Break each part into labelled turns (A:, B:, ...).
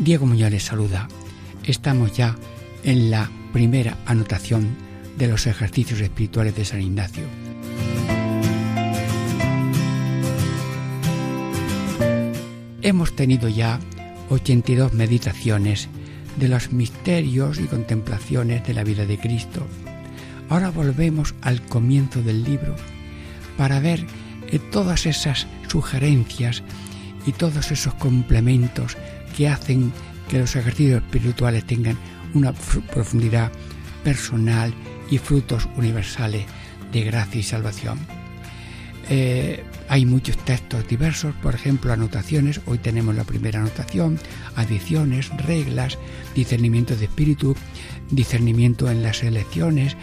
A: Diego Muñoz saluda. Estamos ya en la primera anotación de los ejercicios espirituales de San Ignacio. Hemos tenido ya 82 meditaciones de los misterios y contemplaciones de la vida de Cristo. Ahora volvemos al comienzo del libro para ver eh, todas esas sugerencias y todos esos complementos que hacen que los ejercicios espirituales tengan una profundidad personal y frutos universales de gracia y salvación. Eh, hay muchos textos diversos, por ejemplo, anotaciones. Hoy tenemos la primera anotación, adiciones, reglas, discernimiento de espíritu, discernimiento en las elecciones,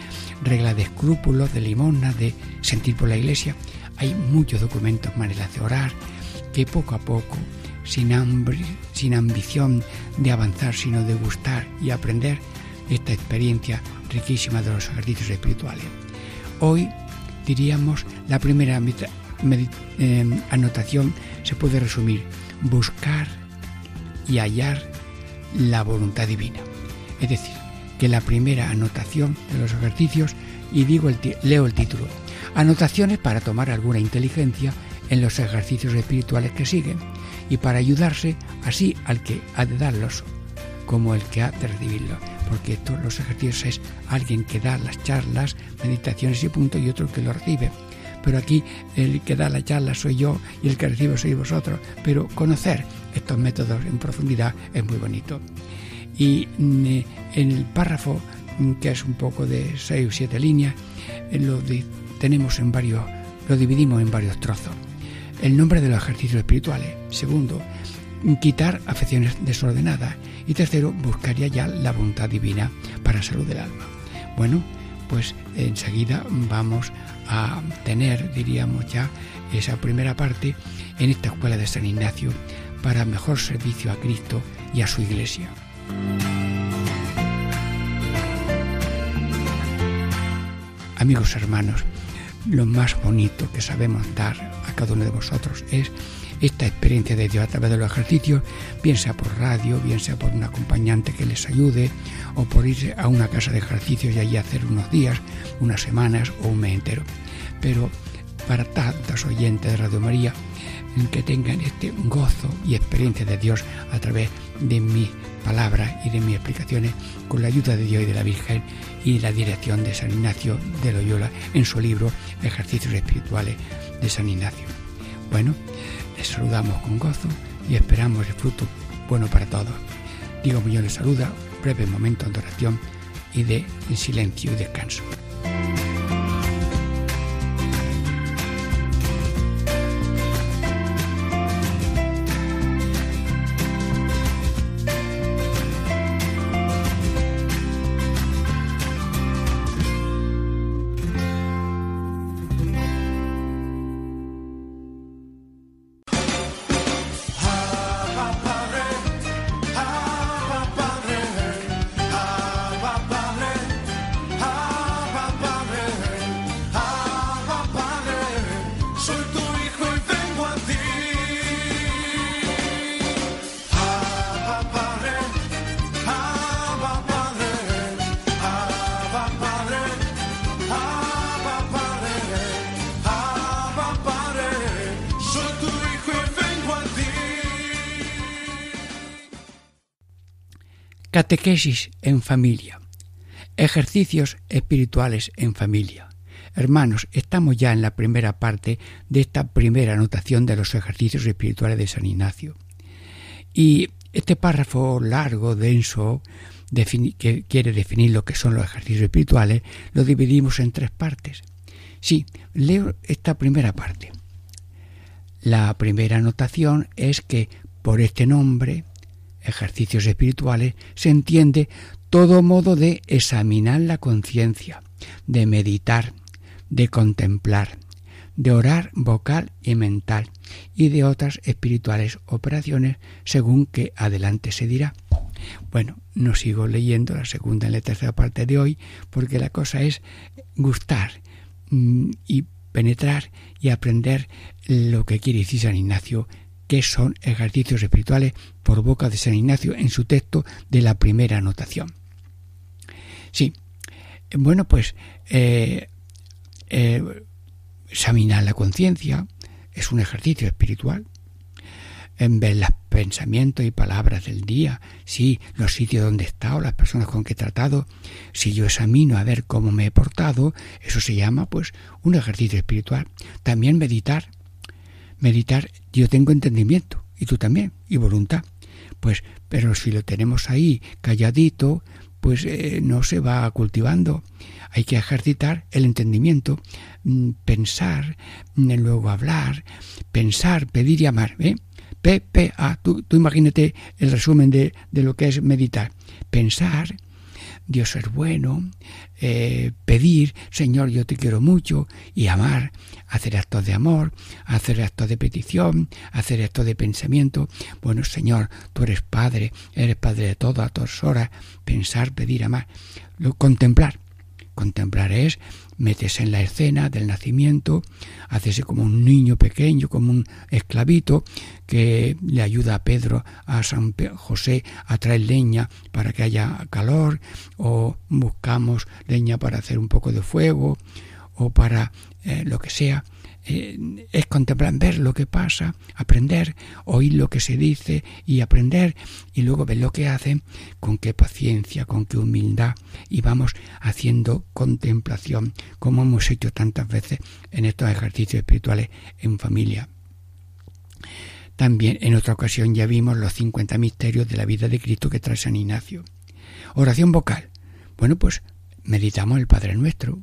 A: regla de escrúpulos, de limosna, de sentir por la iglesia. Hay muchos documentos, maneras de orar, que poco a poco, sin hambre, sin ambición de avanzar, sino de gustar y aprender esta experiencia riquísima de los ejercicios espirituales. Hoy diríamos la primera eh, anotación se puede resumir buscar y hallar la voluntad divina. Es decir, que la primera anotación de los ejercicios, y digo el leo el título, anotaciones para tomar alguna inteligencia en los ejercicios espirituales que siguen y para ayudarse así al que ha de darlos como el que ha de recibirlos porque los ejercicios es alguien que da las charlas, meditaciones y punto y otro que lo recibe. Pero aquí el que da la charla soy yo y el que recibe soy vosotros. Pero conocer estos métodos en profundidad es muy bonito. Y mm, en el párrafo, mm, que es un poco de seis o siete líneas, eh, lo tenemos en varios, lo dividimos en varios trozos. El nombre de los ejercicios espirituales. Segundo, quitar afecciones desordenadas. Y tercero, buscaría ya la voluntad divina para salud del alma. Bueno, pues enseguida vamos a tener, diríamos ya, esa primera parte en esta escuela de San Ignacio para mejor servicio a Cristo y a su iglesia. Amigos hermanos, lo más bonito que sabemos dar cada uno de vosotros es esta experiencia de Dios a través de los ejercicios, bien sea por radio, bien sea por un acompañante que les ayude, o por irse a una casa de ejercicios y allí hacer unos días, unas semanas o un mes entero. Pero para tantos oyentes de Radio María, que tengan este gozo y experiencia de Dios a través de mis palabras y de mis explicaciones, con la ayuda de Dios y de la Virgen y la dirección de San Ignacio de Loyola en su libro Ejercicios Espirituales de San Ignacio. Bueno, les saludamos con gozo y esperamos el fruto bueno para todos. Digo yo les saluda, breve momento de oración y de silencio y descanso. Catequesis en familia. Ejercicios espirituales en familia. Hermanos, estamos ya en la primera parte de esta primera anotación de los ejercicios espirituales de San Ignacio. Y este párrafo largo, denso, que quiere definir lo que son los ejercicios espirituales, lo dividimos en tres partes. Sí, leo esta primera parte. La primera anotación es que por este nombre ejercicios espirituales se entiende todo modo de examinar la conciencia, de meditar, de contemplar, de orar vocal y mental y de otras espirituales operaciones según que adelante se dirá. Bueno, no sigo leyendo la segunda y la tercera parte de hoy porque la cosa es gustar mm, y penetrar y aprender lo que quiere decir San Ignacio, que son ejercicios espirituales por boca de San Ignacio en su texto de la primera anotación. Sí, bueno, pues eh, eh, examinar la conciencia es un ejercicio espiritual en ver los pensamientos y palabras del día, sí, los sitios donde he estado, las personas con que he tratado, si yo examino a ver cómo me he portado, eso se llama pues un ejercicio espiritual. También meditar. Meditar, yo tengo entendimiento, y tú también, y voluntad. Pues, pero si lo tenemos ahí calladito, pues eh, no se va cultivando. Hay que ejercitar el entendimiento, mm, pensar, mm, luego hablar, pensar, pedir y amar. ¿eh? P, P, A. Tú, imagínate el resumen de, de, lo que es meditar. Pensar, Dios es bueno, eh, pedir, Señor, yo te quiero mucho, y amar, hacer actos de amor, hacer actos de petición, hacer actos de pensamiento. Bueno, Señor, tú eres Padre, eres Padre de todo, a todas horas, pensar, pedir, amar. Lo, contemplar. Contemplar es metes en la escena del nacimiento, haces como un niño pequeño, como un esclavito, que le ayuda a Pedro, a San José a traer leña para que haya calor, o buscamos leña para hacer un poco de fuego, o para eh, lo que sea. Eh, es contemplar, ver lo que pasa, aprender, oír lo que se dice y aprender y luego ver lo que hacen, con qué paciencia, con qué humildad y vamos haciendo contemplación como hemos hecho tantas veces en estos ejercicios espirituales en familia. También en otra ocasión ya vimos los 50 misterios de la vida de Cristo que trae San Ignacio. Oración vocal. Bueno, pues meditamos el Padre Nuestro,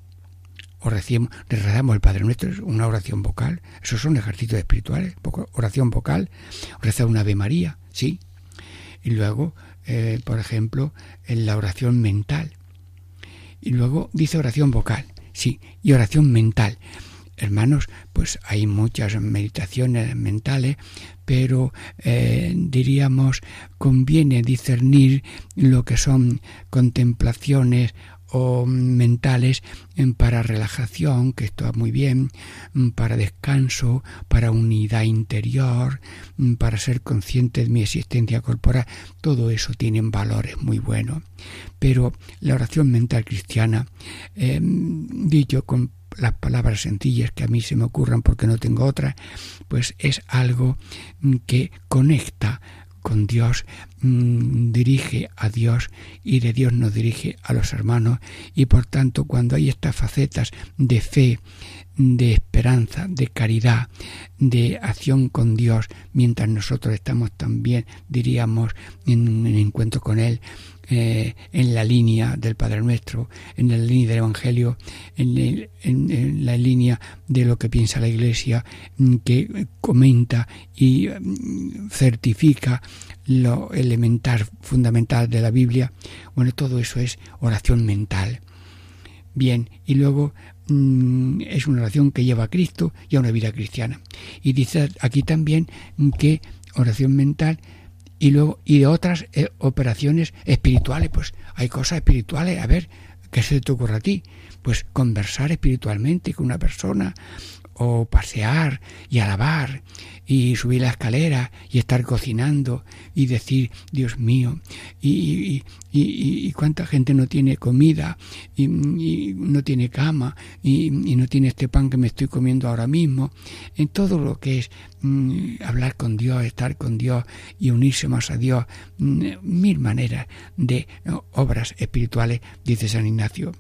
A: o rezamos el Padre Nuestro, es una oración vocal, esos son ejercicios espirituales, oración vocal, rezar una Ave María, sí. Y luego, eh, por ejemplo, en la oración mental. Y luego dice oración vocal, sí, y oración mental. Hermanos, pues hay muchas meditaciones mentales, pero eh, diríamos conviene discernir lo que son contemplaciones o mentales para relajación, que está muy bien, para descanso, para unidad interior, para ser consciente de mi existencia corporal, todo eso tienen valores muy buenos. Pero la oración mental cristiana, dicho con las palabras sencillas que a mí se me ocurran porque no tengo otras, pues es algo que conecta con Dios, mm, dirige a Dios y de Dios nos dirige a los hermanos. Y por tanto cuando hay estas facetas de fe, de esperanza, de caridad, de acción con Dios, mientras nosotros estamos también, diríamos, en un encuentro con Él, eh, en la línea del Padre Nuestro, en la línea del Evangelio, en, la línea de lo que piensa la Iglesia, mm, que comenta y mm, certifica lo elemental, fundamental de la Biblia. Bueno, todo eso es oración mental. Bien, y luego mm, es una oración que lleva a Cristo y a una vida cristiana. Y dice aquí también que oración mental y luego y de otras eh, operaciones espirituales pues hay cosas espirituales a ver qué se te ocurre a ti pues conversar espiritualmente con una persona o pasear y alabar y subir la escalera y estar cocinando y decir, Dios mío, y, y, cuánta gente no tiene comida y, no tiene cama y, no tiene este pan que me estoy comiendo ahora mismo. En todo lo que es mm, hablar con Dios, estar con Dios y unirse más a Dios, mm, mil maneras de obras espirituales, dice San Ignacio.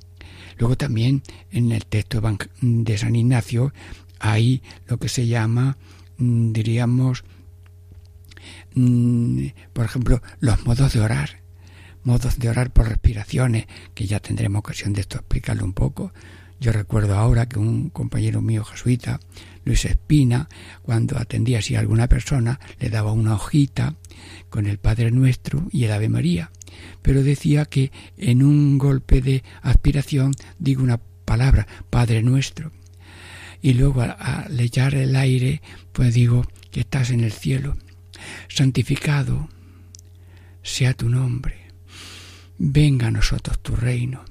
A: Luego también en el texto de San Ignacio hay lo que se llama Mm, diríamos, mm, por ejemplo, los modos de orar, modos de orar por respiraciones, que ya tendremos ocasión de esto explicarlo un poco. Yo recuerdo ahora que un compañero mío jesuita, Luis Espina, cuando atendía así a alguna persona, le daba una hojita con el Padre Nuestro y el Ave María, pero decía que en un golpe de aspiración digo una palabra, Padre Nuestro, y luego al echar el aire, pues digo que estás en el cielo, santificado sea tu nombre, venga a nosotros tu reino,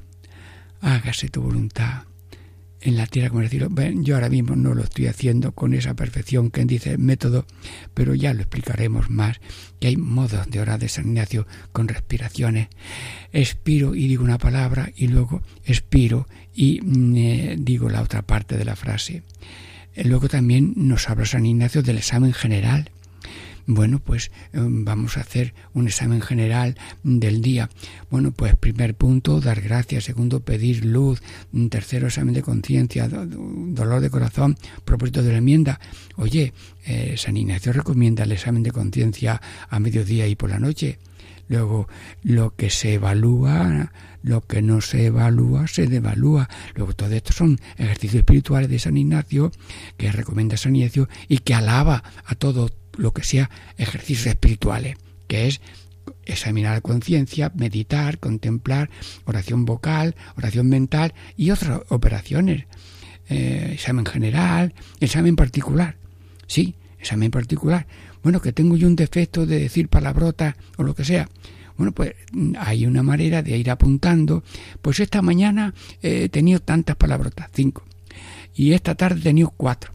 A: hágase tu voluntad en la tierra como el cielo. yo ahora mismo no lo estoy haciendo con esa perfección que dice el método, pero ya lo explicaremos más, que hay modos de orar de San Ignacio con respiraciones. Expiro y digo una palabra y luego expiro y mm, eh, digo la otra parte de la frase. Luego también nos habla San Ignacio del examen general bueno, pues em, vamos a hacer un examen general del día. Bueno, pues primer punto, dar gracias. Segundo, pedir luz. Tercero, examen de conciencia, dolor de corazón, propósito de la enmienda. Oye, eh, San Ignacio recomienda el examen de conciencia a mediodía y por la noche. Luego, lo que se evalúa, lo que no se evalúa, se devalúa. Luego, todo esto son ejercicios espirituales de San Ignacio que recomienda San Ignacio y que alaba a todo lo que sea ejercicios espirituales, que es examinar la conciencia, meditar, contemplar, oración vocal, oración mental y otras operaciones. Eh, examen general, examen particular. Sí, examen particular. Bueno, que tengo yo un defecto de decir palabrotas o lo que sea. Bueno, pues hay una manera de ir apuntando. Pues esta mañana he tenido tantas palabrotas, cinco. Y esta tarde he tenido cuatro.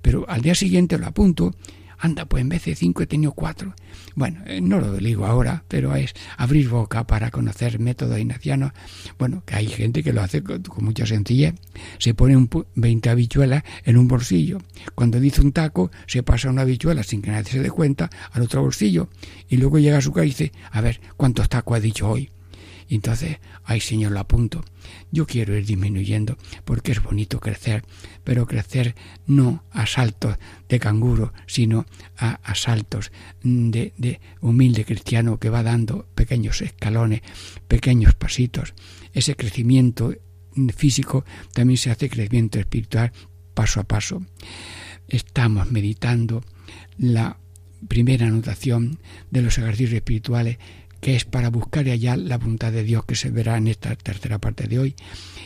A: Pero al día siguiente lo apunto anda, pues en vez de cinco he tenido cuatro. Bueno, eh, no lo digo ahora, pero es abrir boca para conocer métodos ignacianos. Bueno, que hay gente que lo hace con, mucha sencillez. Se pone un, 20 habichuelas en un bolsillo. Cuando dice un taco, se pasa una habichuela sin que nadie se dé cuenta al otro bolsillo. Y luego llega a su casa y dice, a ver, ¿cuántos tacos ha dicho hoy? Entonces, ay Señor, lo apunto. Yo quiero ir disminuyendo porque es bonito crecer, pero crecer no a saltos de canguro, sino a, saltos de, de humilde cristiano que va dando pequeños escalones, pequeños pasitos. Ese crecimiento físico también se hace crecimiento espiritual paso a paso. Estamos meditando la primera anotación de los ejercicios espirituales que es para buscar allá la voluntad de Dios que se verá en esta tercera parte de hoy.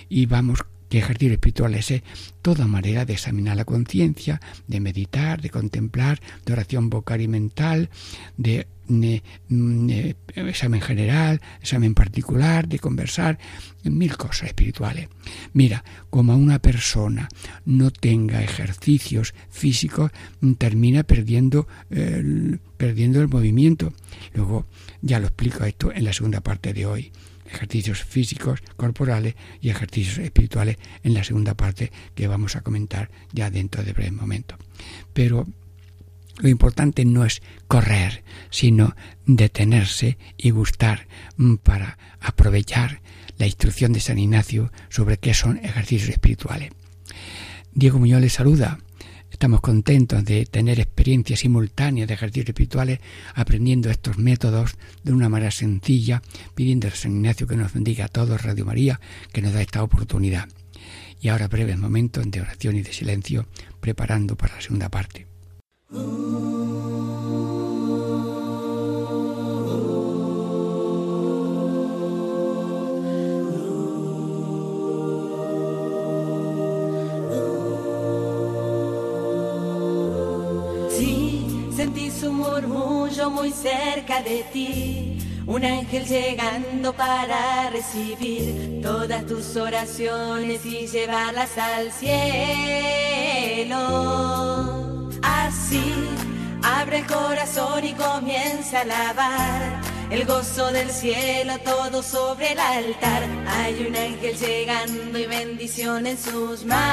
A: Y vamos que ejercicio espiritual es toda manera de examinar la conciencia, de meditar, de contemplar, de oración vocal y mental, de, mm, examen general, examen particular, de conversar, mil cosas espirituales. Mira, como una persona no tenga ejercicios físicos, termina perdiendo perdiendo el movimiento. Luego ya lo explico esto en la segunda parte de hoy ejercicios físicos, corporales y ejercicios espirituales en la segunda parte que vamos a comentar ya dentro de breve momento. Pero lo importante no es correr, sino detenerse y gustar mm, para aprovechar la instrucción de San Ignacio sobre qué son ejercicios espirituales. Diego Muñoz les saluda Estamos contentos de tener experiencias simultáneas de ejercicios espirituales, aprendiendo estos métodos de una manera sencilla, pidiendo a San Ignacio que nos bendiga a todos, Radio María, que nos da esta oportunidad. Y ahora breves momentos de oración y de silencio, preparando para la segunda parte.
B: Murmullo muy cerca de ti, un ángel llegando para recibir todas tus oraciones y llevarlas al cielo. Así, abre el corazón y comienza a alabar el gozo del cielo todo sobre el altar. Hay un ángel llegando y bendición en sus manos.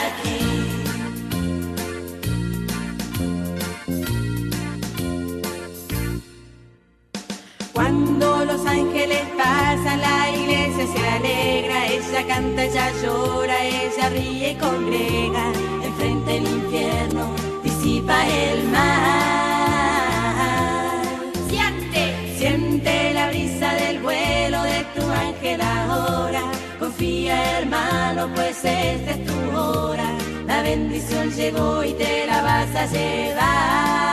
B: ella canta, ella llora, ella ríe y congrega, enfrente el infierno disipa el mar. Siente, siente la brisa del vuelo de tu ángel ahora, confía hermano, pues esta es tu hora, la bendición llegó y te la vas a llevar.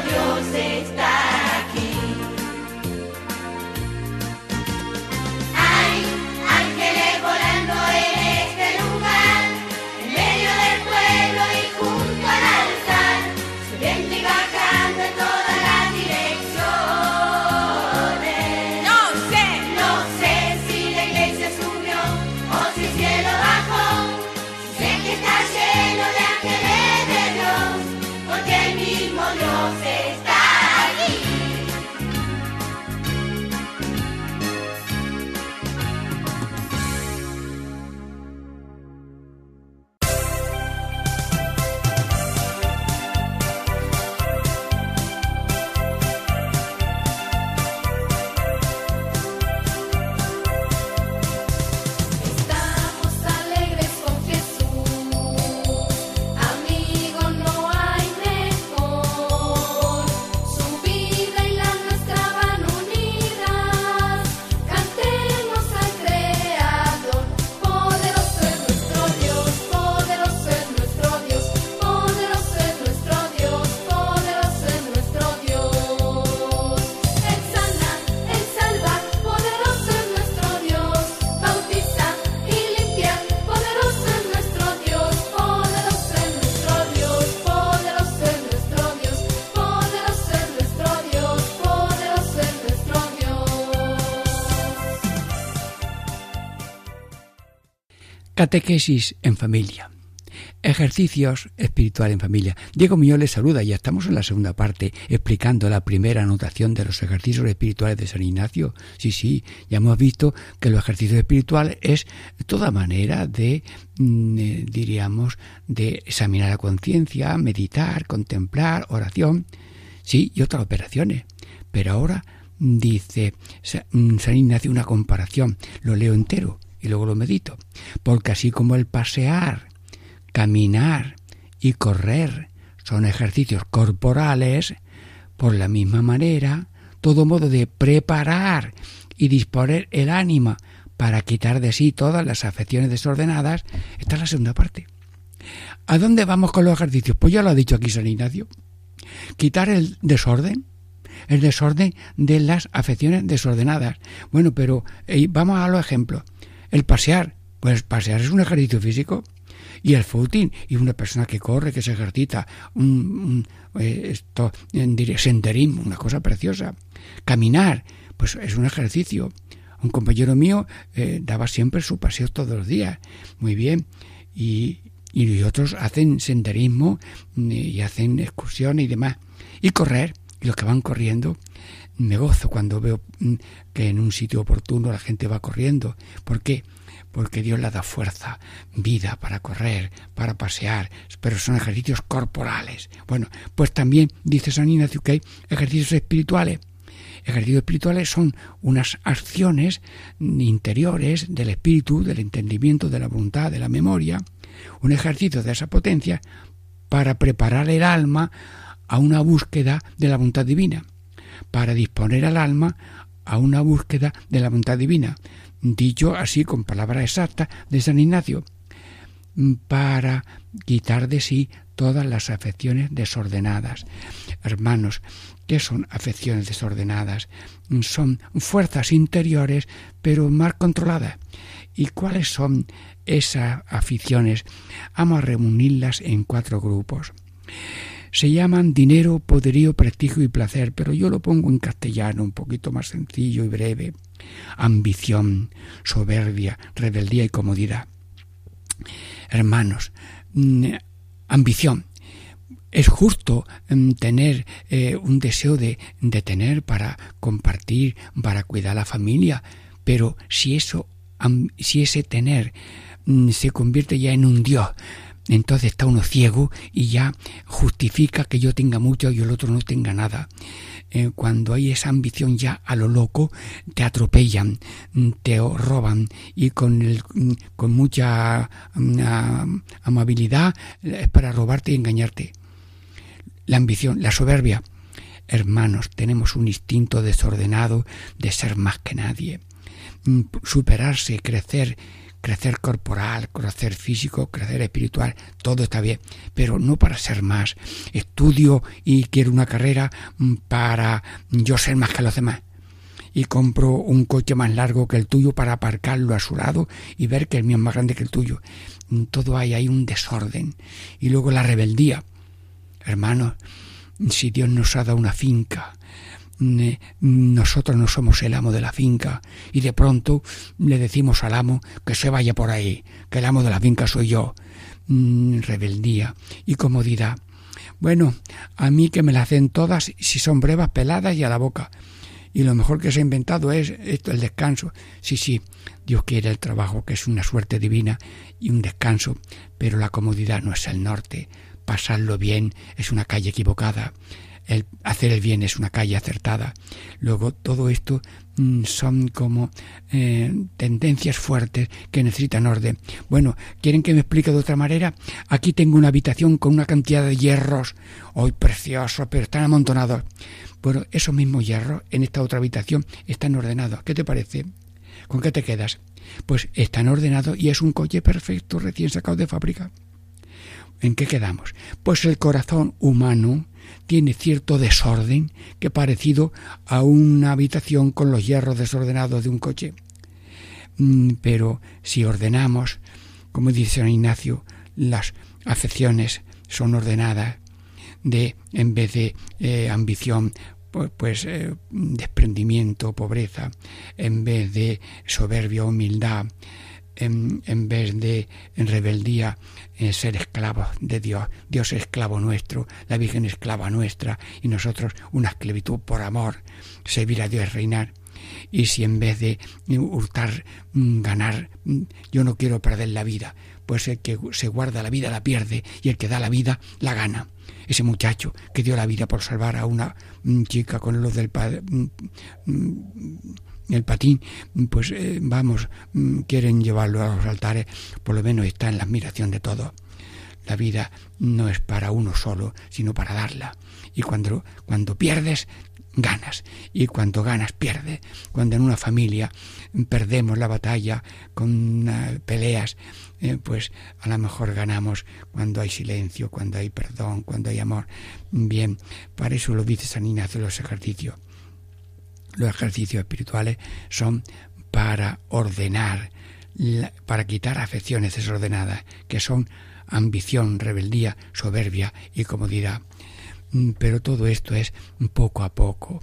B: Mismo
A: Catequesis en familia. Ejercicios espirituales en familia. Diego Muñoz les saluda. Ya estamos en la segunda parte explicando la primera anotación de los ejercicios espirituales de San Ignacio. Sí, sí, ya hemos visto que los ejercicios espirituales es toda manera de, mm, eh, diríamos, de examinar la conciencia, meditar, contemplar, oración. Sí, y otras operaciones. Pero ahora dice mm, San Ignacio una comparación. Lo leo entero y luego lo medito. Porque así como el pasear, caminar y correr son ejercicios corporales, por la misma manera, todo modo de preparar y disponer el ánima para quitar de sí todas las afecciones desordenadas, esta es la segunda parte. ¿A dónde vamos con los ejercicios? Pues ya lo ha dicho aquí San Ignacio. Quitar el desorden, el desorden de las afecciones desordenadas. Bueno, pero eh, vamos a los ejemplos. El pasear, pues pasear es un ejercicio físico. Y el footing, y una persona que corre, que se ejercita, un, eh, esto, senderismo, una cosa preciosa. Caminar, pues es un ejercicio. Un compañero mío eh, daba siempre su paseo todos los días. Muy bien. Y, y otros hacen senderismo y hacen excursiones y demás. Y correr, y los que van corriendo, me gozo cuando veo mm, que en un sitio oportuno la gente va corriendo. ¿Por qué? Porque Dios le da fuerza, vida para correr, para pasear, pero son ejercicios corporales. Bueno, pues también dice San Ignacio que hay ejercicios espirituales. Ejercicios espirituales son unas acciones interiores del espíritu, del entendimiento, de la voluntad, de la memoria, un ejercicio de esa potencia para preparar el alma a una búsqueda de la voluntad divina para disponer al alma a una búsqueda de la voluntad divina, dicho así con palabras exactas de San Ignacio, para quitar de sí todas las afecciones desordenadas. Hermanos, ¿qué son afecciones desordenadas? Son fuerzas interiores, pero mal controladas. ¿Y cuáles son esas aficiones? Vamos a reunirlas en cuatro grupos. Se llaman dinero, poderío, prestigio y placer, pero yo lo pongo en castellano, un poquito más sencillo y breve. Ambición, soberbia, rebeldía y comodidad. Hermanos, mm, ambición. Es justo mm, tener eh, un deseo de, de tener para compartir, para cuidar a la familia, pero si eso, si ese tener mm, se convierte ya en un Dios, entonces está uno ciego y ya justifica que yo tenga mucho y el otro no tenga nada. Eh, cuando hay esa ambición ya a lo loco, te atropellan, te roban y con, el, con mucha mm, amabilidad es para robarte y engañarte. La ambición, la soberbia. Hermanos, tenemos un instinto desordenado de ser más que nadie. Mm, superarse, crecer, crecer corporal, crecer físico, crecer espiritual, todo está bien, pero no para ser más. Estudio y quiero una carrera mm, para yo ser más que los demás. Y compro un coche más largo que el tuyo para aparcarlo a su lado y ver que el mío es más grande que el tuyo. Mm, todo hay ahí un desorden. Y luego la rebeldía. Hermanos, si Dios nos ha dado una finca, nosotros no somos el amo de la finca y de pronto le decimos al amo que se vaya por ahí, que el amo de la finca soy yo. Mm, rebeldía y comodidad. Bueno, a mí que me la hacen todas si son brevas, peladas y a la boca. Y lo mejor que se ha inventado es esto, el descanso. Sí, sí, Dios quiere el trabajo, que es una suerte divina y un descanso, pero la comodidad no es el norte. Pasarlo bien es una calle equivocada el hacer el bien es una calle acertada. Luego todo esto mm, son como eh, tendencias fuertes que necesitan orden. Bueno, ¿quieren que me explique de otra manera? Aquí tengo una habitación con una cantidad de hierros, hoy preciosos, pero están amontonados. Bueno, esos mismos hierros en esta otra habitación están ordenados. ¿Qué te parece? ¿Con qué te quedas? Pues están ordenados y es un coche perfecto recién sacado de fábrica. ¿En qué quedamos? Pues el corazón humano tiene cierto desorden que parecido a una habitación con los hierros desordenados de un coche. Mm, pero si ordenamos, como dice San Ignacio, las afecciones son ordenadas de en vez de eh, ambición pues, eh, desprendimiento, pobreza, en vez de soberbia, humildad, en, vez de en rebeldía, en ser esclavos de Dios. Dios es esclavo nuestro, la Virgen es esclava nuestra y nosotros una esclavitud por amor, servir a Dios, reinar. Y si en vez de hurtar, mm, ganar, mm, yo no quiero perder la vida, pues el que se guarda la vida la pierde y el que da la vida la gana. Ese muchacho que dio la vida por salvar a una mm, chica con los del padre el patín, pues eh, vamos, mm, quieren llevarlo a los altares, por lo menos está en la admiración de todos. La vida no es para uno solo, sino para darla. Y cuando, cuando pierdes, ganas. Y cuando ganas, pierdes. Cuando en una familia perdemos la batalla con uh, peleas, eh, pues a lo mejor ganamos cuando hay silencio, cuando hay perdón, cuando hay amor. Bien, para eso lo dice San Ignacio los ejercicios. Los ejercicios espirituales son para ordenar, para quitar afecciones desordenadas, que son ambición, rebeldía, soberbia y comodidad. Mm, pero todo esto es poco a poco,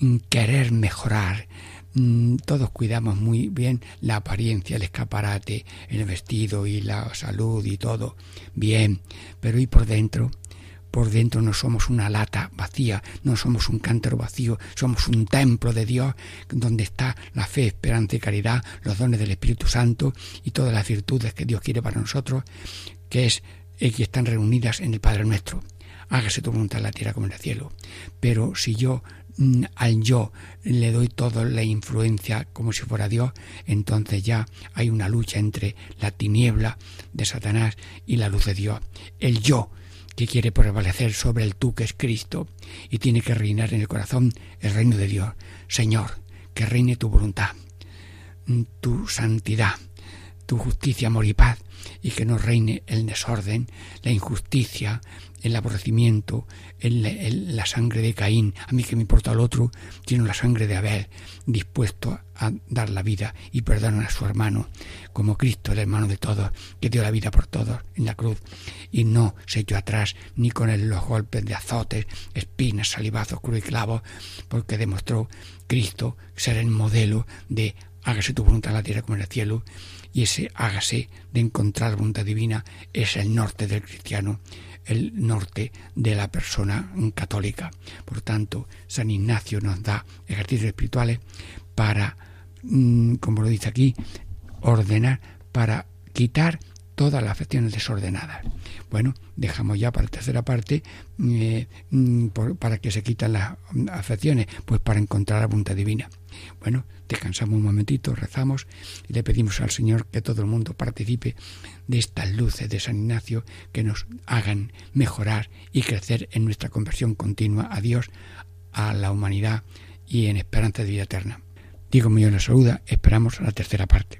A: mm, querer mejorar. Mm, todos cuidamos muy bien la apariencia, el escaparate, el vestido y la salud y todo. Bien, pero ¿y por dentro? Por dentro no somos una lata vacía, no somos un cántaro vacío, somos un templo de Dios donde está la fe, esperanza y caridad, los dones del Espíritu Santo y todas las virtudes que Dios quiere para nosotros, que es que están reunidas en el Padre nuestro. Hágase tu voluntad en la tierra como en el cielo. Pero si yo mm, al yo le doy toda la influencia como si fuera Dios, entonces ya hay una lucha entre la tiniebla de Satanás y la luz de Dios. El yo que quiere prevalecer sobre el tú que es Cristo y tiene que reinar en el corazón el reino de Dios. Señor, que reine tu voluntad, tu santidad, tu justicia, amor y paz, y que no reine el desorden, la injusticia, el aborrecimiento, el, la sangre de Caín, a mí que me importa el otro, tiene la sangre de Abel, dispuesto a dar la vida y perdonar a su hermano, como Cristo, el hermano de todos, que dio la vida por todos en la cruz, y no se echó atrás ni con los golpes de azotes, espinas, salivazos, cruz y clavos, porque demostró Cristo ser el modelo de hágase tu voluntad en la tierra como en el cielo, y ese hágase de encontrar voluntad divina es el norte del cristiano el norte de la persona católica. Por tanto, San Ignacio nos da ejercicios espirituales para, mm, como lo dice aquí, ordenar, para quitar todas las afecciones desordenadas. Bueno, dejamos ya para la tercera parte, eh, mm, para que se quitan las afecciones, pues para encontrar la voluntad divina. Bueno, descansamos un momentito, rezamos y le pedimos al Señor que todo el mundo participe de estas luces de San Ignacio que nos hagan mejorar y crecer en nuestra conversión continua a Dios, a la humanidad y en esperanza de vida eterna. Digo, yo la saluda, esperamos la tercera parte.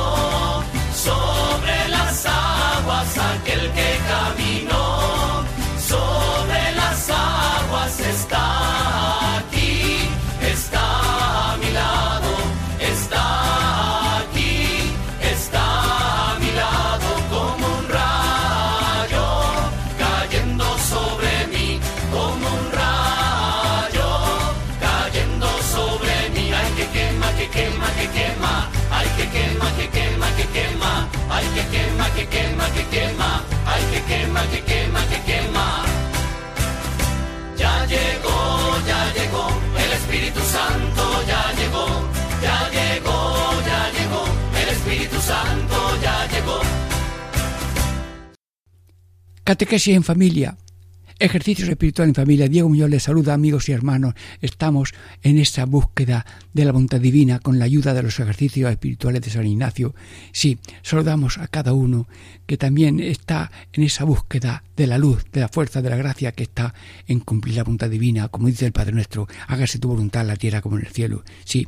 C: que quema, que quema, ay, que quema, que quema, que quema. Ya llegó, ya llegó, el Espíritu Santo ya llegó, ya llegó, ya llegó, el Espíritu Santo ya llegó.
A: Catequesis en familia. Ejercicios espirituales en familia. Diego Muñoz les saluda, amigos y hermanos. Estamos en esa búsqueda de la voluntad divina con la ayuda de los ejercicios espirituales de San Ignacio. Sí, saludamos a cada uno que también está en esa búsqueda de la luz, de la fuerza, de la gracia que está en cumplir la voluntad divina. Como dice el Padre nuestro, hágase tu voluntad en la tierra como en el cielo. Sí,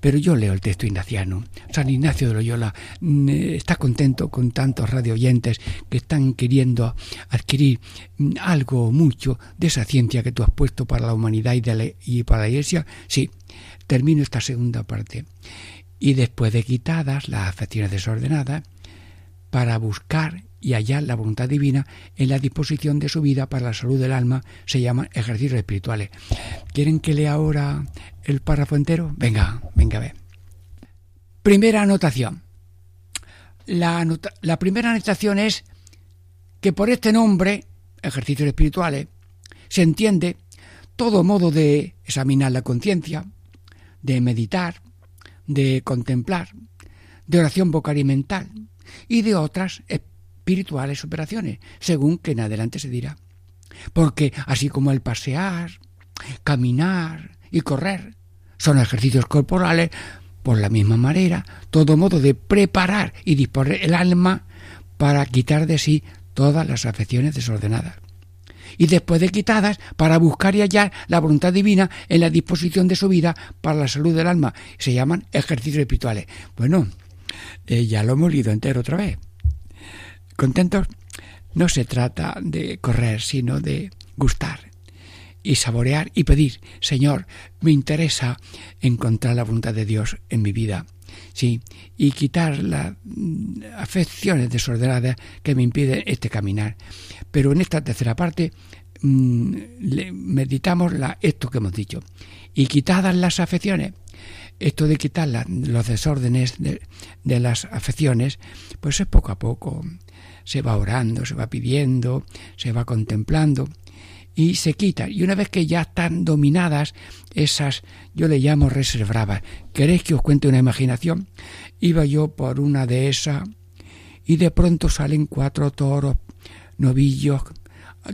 A: pero yo leo el texto ignaciano. San Ignacio de Loyola mm, está contento con tantos radio oyentes que están queriendo adquirir mm, algo mucho de esa ciencia que tú has puesto para la humanidad y, y para la Iglesia. Sí, termino esta segunda parte. Y después de quitadas las afecciones desordenadas, para buscar y hallar la voluntad divina en la disposición de su vida para la salud del alma, se llaman ejercicios espirituales. ¿Quieren que lea ahora el párrafo entero? Venga, venga, a ver. Primera anotación. La, la primera anotación es que por este nombre, ejercicios espirituales, se entiende todo modo de examinar la conciencia, de meditar, de contemplar, de oración vocal y mental y de otras espirituales operaciones, según que en adelante se dirá. Porque así como el pasear, caminar y correr son ejercicios corporales, por la misma manera, todo modo de preparar y disponer el alma para quitar de sí todas las afecciones desordenadas. Y después de quitadas, para buscar y hallar la voluntad divina en la disposición de su vida para la salud del alma. Se llaman ejercicios espirituales. Bueno, eh, ya lo hemos leído entero otra vez. ¿Contentos? No se trata de correr, sino de gustar y saborear y pedir, Señor, me interesa encontrar la voluntad de Dios en mi vida. Sí, y quitar las mm, afecciones desordenadas que me impiden este caminar. Pero en esta tercera parte mm, meditamos esto que hemos dicho. Y quitadas las afecciones, esto de quitar los desórdenes de, las afecciones, pues es poco a poco. Se va orando, se va pidiendo, se va contemplando y se quitan. Y una vez que ya están dominadas esas, yo le llamo reservadas. ¿Queréis que os cuente una imaginación? Iba yo por una de esas y de pronto salen cuatro toros novillos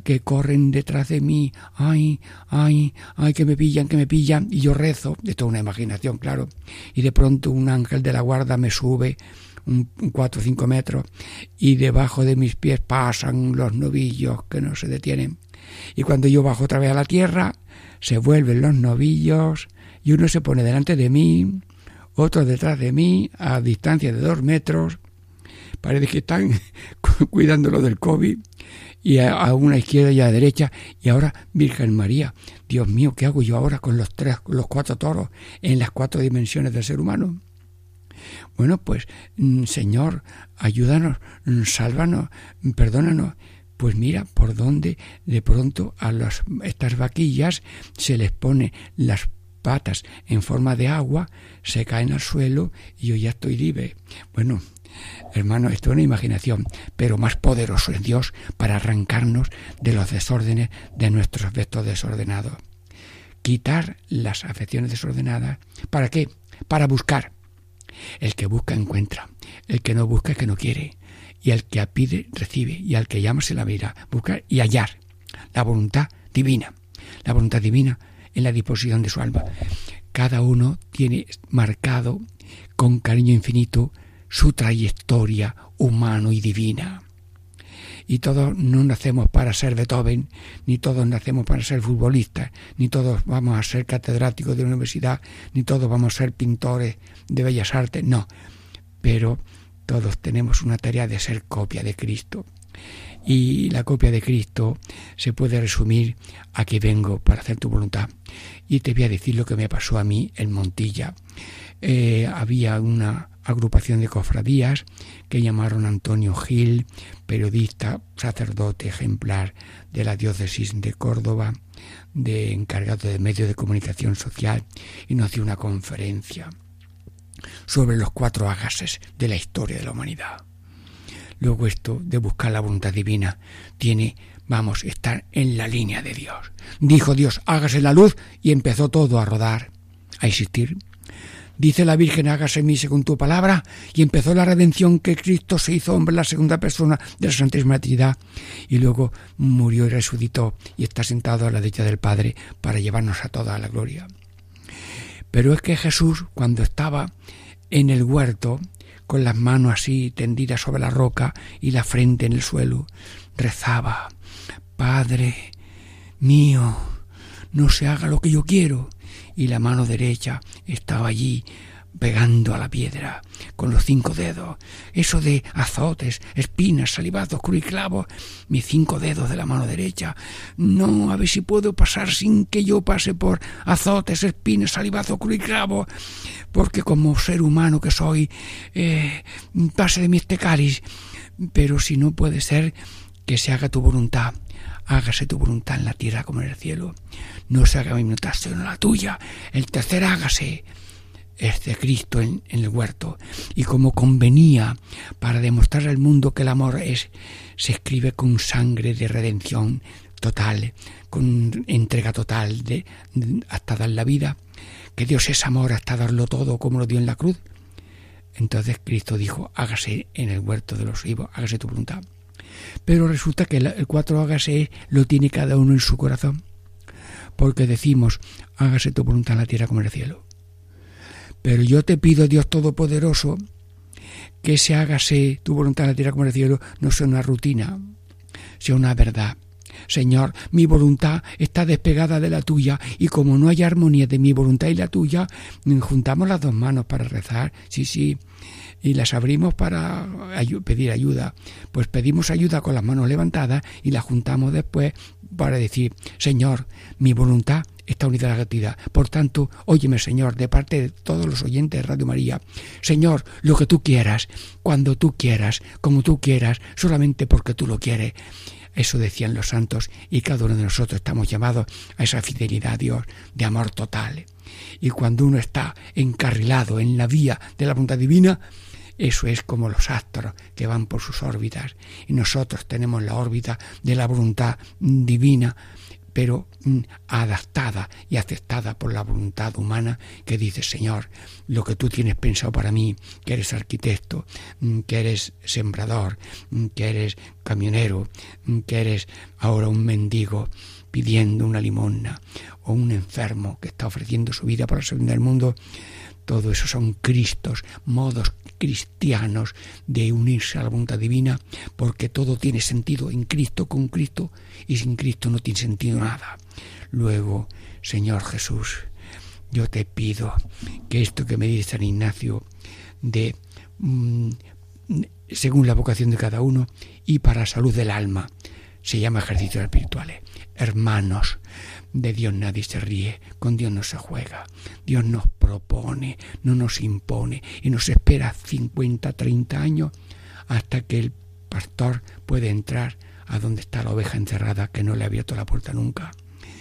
A: que corren detrás de mí, ay, ay, ay, que me pillan, que me pillan, y yo rezo, esto es una imaginación, claro, y de pronto un ángel de la guarda me sube un, cuatro o cinco metros y debajo de mis pies pasan los novillos que no se detienen. Y cuando yo bajo otra vez a la tierra, se vuelven los novillos y uno se pone delante de mí, otro detrás de mí, a distancia de dos metros, parece que están cuidándolo del COVID, y a, una izquierda y a derecha, y ahora Virgen María, Dios mío, ¿qué hago yo ahora con los tres, los cuatro toros en las cuatro dimensiones del ser humano? Bueno, pues mm, Señor, ayúdanos, mm, sálvanos, mm, perdónanos. Pues mira, por dónde de pronto a las, estas vaquillas se les pone las patas en forma de agua, se caen al suelo y yo ya estoy libre. Bueno, hermano, esto es una imaginación, pero más poderoso es Dios para arrancarnos de los desórdenes de nuestros aspectos desordenados. Quitar las afecciones desordenadas. ¿Para qué? Para buscar. El que busca encuentra. El que no busca es que no quiere. Y el que pide recibe. Y al que llama se la verá. Buscar y hallar. La voluntad divina. La voluntad divina en la disposición de su alma. Cada uno tiene marcado con cariño infinito su trayectoria humano y divina. Y todos no nacemos para ser Beethoven, ni todos nacemos para ser futbolistas, ni todos vamos a ser catedráticos de universidad, ni todos vamos a ser pintores de bellas artes, no. Pero todos tenemos una tarea de ser copia de Cristo. Y la copia de Cristo se puede resumir a que vengo para hacer tu voluntad. Y te voy a decir lo que me pasó a mí en Montilla. Eh, había una agrupación de cofradías que llamaron Antonio Gil, periodista, sacerdote ejemplar de la diócesis de Córdoba, de encargado de medios de comunicación social, y nos dio una conferencia sobre los cuatro agases de la historia de la humanidad. Luego esto de buscar la voluntad divina tiene, vamos, estar en la línea de Dios. Dijo Dios, hágase la luz y empezó todo a rodar, a existir. Dice la Virgen, hágase mí según tu palabra, y empezó la redención que Cristo se hizo hombre, la segunda persona de la Santísima Trinidad, y luego murió y resucitó, y está sentado a la derecha del Padre para llevarnos a toda la gloria. Pero es que Jesús, cuando estaba en el huerto, con las manos así tendidas sobre la roca y la frente en el suelo, rezaba, Padre mío, no se haga lo que yo quiero. Y la mano derecha estaba allí pegando a la piedra con los cinco dedos. Eso de azotes, espinas, salivazos, cruz y clavos. Mis cinco dedos de la mano derecha. No, a ver si puedo pasar sin que yo pase por azotes, espinas, salivazos, cruz y clavos. Porque como ser humano que soy, eh, pase de mí este. Pero si no puede ser, que se haga tu voluntad. Hágase tu voluntad en la tierra como en el cielo. No se haga mi voluntad, sino la tuya. El tercer hágase es de Cristo en, el huerto. Y como convenía para demostrar al mundo que el amor es, se escribe con sangre de redención total, con entrega total de, hasta dar la vida, que Dios es amor hasta darlo todo como lo dio en la cruz. Entonces Cristo dijo, hágase en el huerto de los vivos, hágase tu voluntad. Pero resulta que el cuatro hágase lo tiene cada uno en su corazón, porque decimos, hágase tu voluntad en la tierra como en el cielo. Pero yo te pido, Dios Todopoderoso, que se hágase tu voluntad en la tierra como en el cielo, no sea una rutina, sea una verdad. Señor, mi voluntad está despegada de la tuya y como no hay armonía de mi voluntad y la tuya, juntamos las dos manos para rezar, sí, sí, y las abrimos para pedir ayuda. Pues pedimos ayuda con las manos levantadas y las juntamos después para decir, Señor, mi voluntad está unida a la gratuidad. Por tanto, óyeme, Señor, de parte de todos los oyentes de Radio María, Señor, lo que tú quieras, cuando tú quieras, como tú quieras, solamente porque tú lo quieres. Eso decían los santos y cada uno de nosotros estamos llamados a esa fidelidad a Dios de amor total. Y cuando uno está encarrilado en la vía de la voluntad divina, eso es como los astros que van por sus órbitas. Y nosotros tenemos la órbita de la voluntad divina pero mm, adaptada y aceptada por la voluntad humana que dice, Señor, lo que tú tienes pensado para mí, que eres arquitecto, mm, que eres sembrador, mm, que eres camionero, que eres ahora un mendigo pidiendo una limosna o un enfermo que está ofreciendo su vida para salvar del mundo, todo eso son Cristos, modos cristianos de unirse a la voluntad divina, porque todo tiene sentido en Cristo, con Cristo, y sin Cristo no tiene sentido nada. Luego, Señor Jesús, yo te pido que esto que me dice San Ignacio de mm, según la vocación de cada uno y para salud del alma, se llama ejercicios espirituales. Hermanos, de Dios nadie se ríe, con Dios no se juega. Dios nos propone, no nos impone y nos espera 50, 30 años hasta que el pastor puede entrar a donde está la oveja encerrada que no le ha abierto la puerta nunca.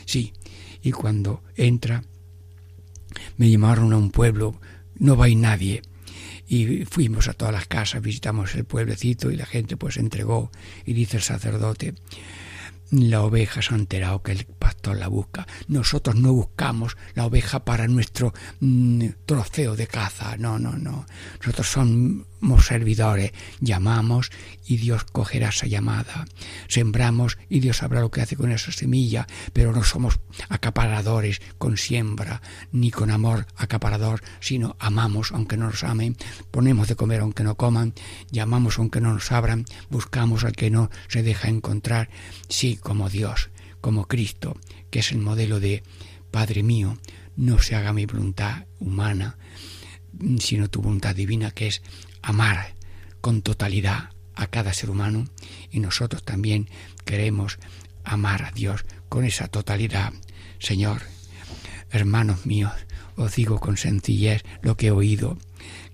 A: Sí, y cuando entra, me llamaron a un pueblo, no va nadie. Y fuimos a todas las casas, visitamos el pueblecito y la gente pues entregó y dice el sacerdote, la oveja se ha enterado que el pastor la busca. Nosotros no buscamos la oveja para nuestro mm, trofeo de caza. No, no, no. Nosotros somos servidores. Llamamos y Dios cogerá esa llamada. Sembramos y Dios sabrá lo que hace con esa semilla. Pero no somos acaparadores con siembra, ni con amor acaparador, sino amamos aunque no nos amen. Ponemos de comer aunque no coman. Llamamos aunque no nos abran. Buscamos al que no se deja encontrar. Sí, como Dios, como Cristo, que es el modelo de Padre mío, no se haga mi voluntad humana, sino tu voluntad divina, que es amar con totalidad a cada ser humano, y nosotros también queremos amar a Dios con esa totalidad. Señor, hermanos míos, os digo con sencillez lo que he oído,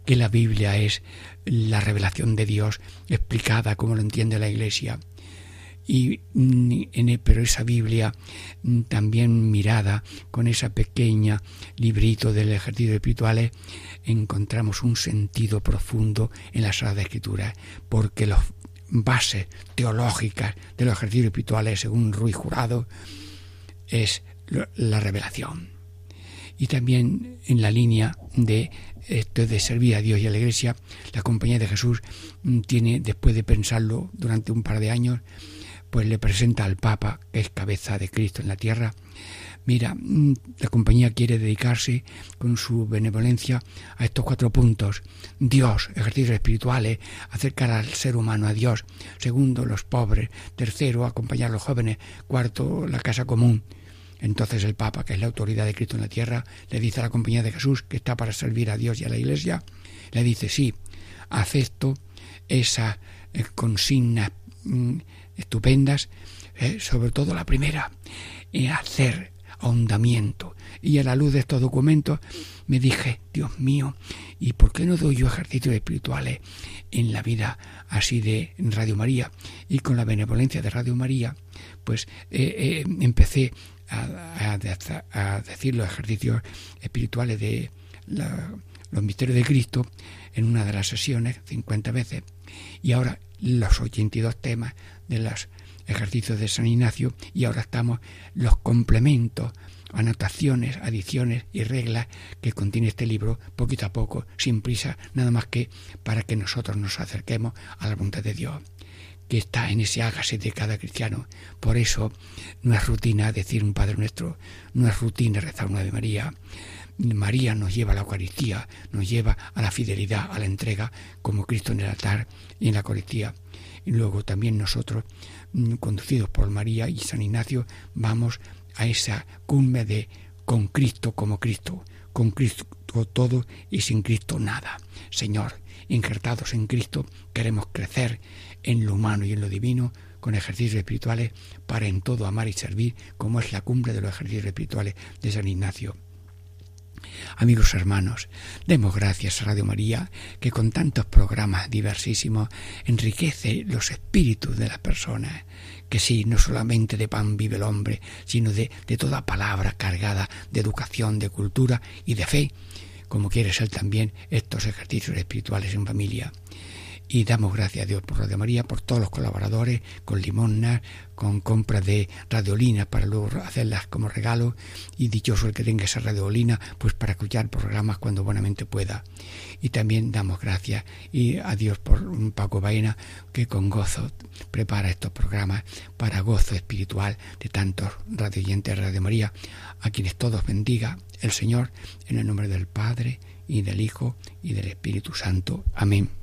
A: que la Biblia es la revelación de Dios explicada como lo entiende la Iglesia y en, e, pero esa Biblia mm, también mirada con esa pequeña librito del ejercicio espiritual encontramos un sentido profundo en la Sagrada Escritura porque las bases teológicas de los ejercicios espirituales según Ruiz Jurado es la revelación. Y también en la línea de esto de servir a Dios y a la Iglesia la Compañía de Jesús mm, tiene después de pensarlo durante un par de años pues le presenta al Papa, que es cabeza de Cristo en la tierra, mira, mm, la compañía quiere dedicarse con su benevolencia a estos cuatro puntos. Dios, ejercicios espirituales, acercar al ser humano a Dios. Segundo, los pobres. Tercero, acompañar a los jóvenes. Cuarto, la casa común. Entonces el Papa, que es la autoridad de Cristo en la tierra, le dice a la compañía de Jesús, que está para servir a Dios y a la Iglesia, le dice, sí, acepto esa eh, consigna mm, estupendas, eh, sobre todo la primera, y hacer ahondamiento. Y a la luz de estos documentos me dije, Dios mío, ¿y por qué no doy yo ejercicios espirituales en la vida así de Radio María? Y con la benevolencia de Radio María, pues eh, eh, empecé a, decir los ejercicios espirituales de los misterios de Cristo en una de las sesiones, 50 veces, y ahora los 82 temas de los ejercicios de San Ignacio y ahora estamos los complementos, anotaciones, adiciones y reglas que contiene este libro poquito a poco, sin prisa, nada más que para que nosotros nos acerquemos a la voluntad de Dios que está en ese hágase de cada cristiano. Por eso no es rutina decir un Padre Nuestro, no es rutina rezar una de María. María nos lleva a la Eucaristía, nos lleva a la fidelidad, a la entrega, como Cristo en el altar y en la Eucaristía y luego también nosotros, mm, conducidos por María y San Ignacio, vamos a esa cumbre de con Cristo como Cristo, con Cristo todo y sin Cristo nada. Señor, injertados en Cristo, queremos crecer en lo humano y en lo divino con ejercicios espirituales para en todo amar y servir, como es la cumbre de los ejercicios espirituales de San Ignacio. Amigos hermanos, demos gracias a Radio María, que con tantos programas diversísimos enriquece los espíritus de las personas, que sí, no solamente de pan vive el hombre, sino de, de toda palabra cargada de educación, de cultura y de fe, como quiere ser también estos ejercicios espirituales en familia y damos gracias a Dios por Radio María, por todos los colaboradores, con limosnas, con compras de radiolina para luego hacerlas como regalo y dichoso el que tenga esa radiolina pues para escuchar programas cuando buenamente pueda. Y también damos gracias y a Dios por Paco Baena que con gozo prepara estos programas para gozo espiritual de tantos radioyentes de Radio María, a quienes todos bendiga el Señor en el nombre del Padre y del Hijo y del Espíritu Santo. Amén.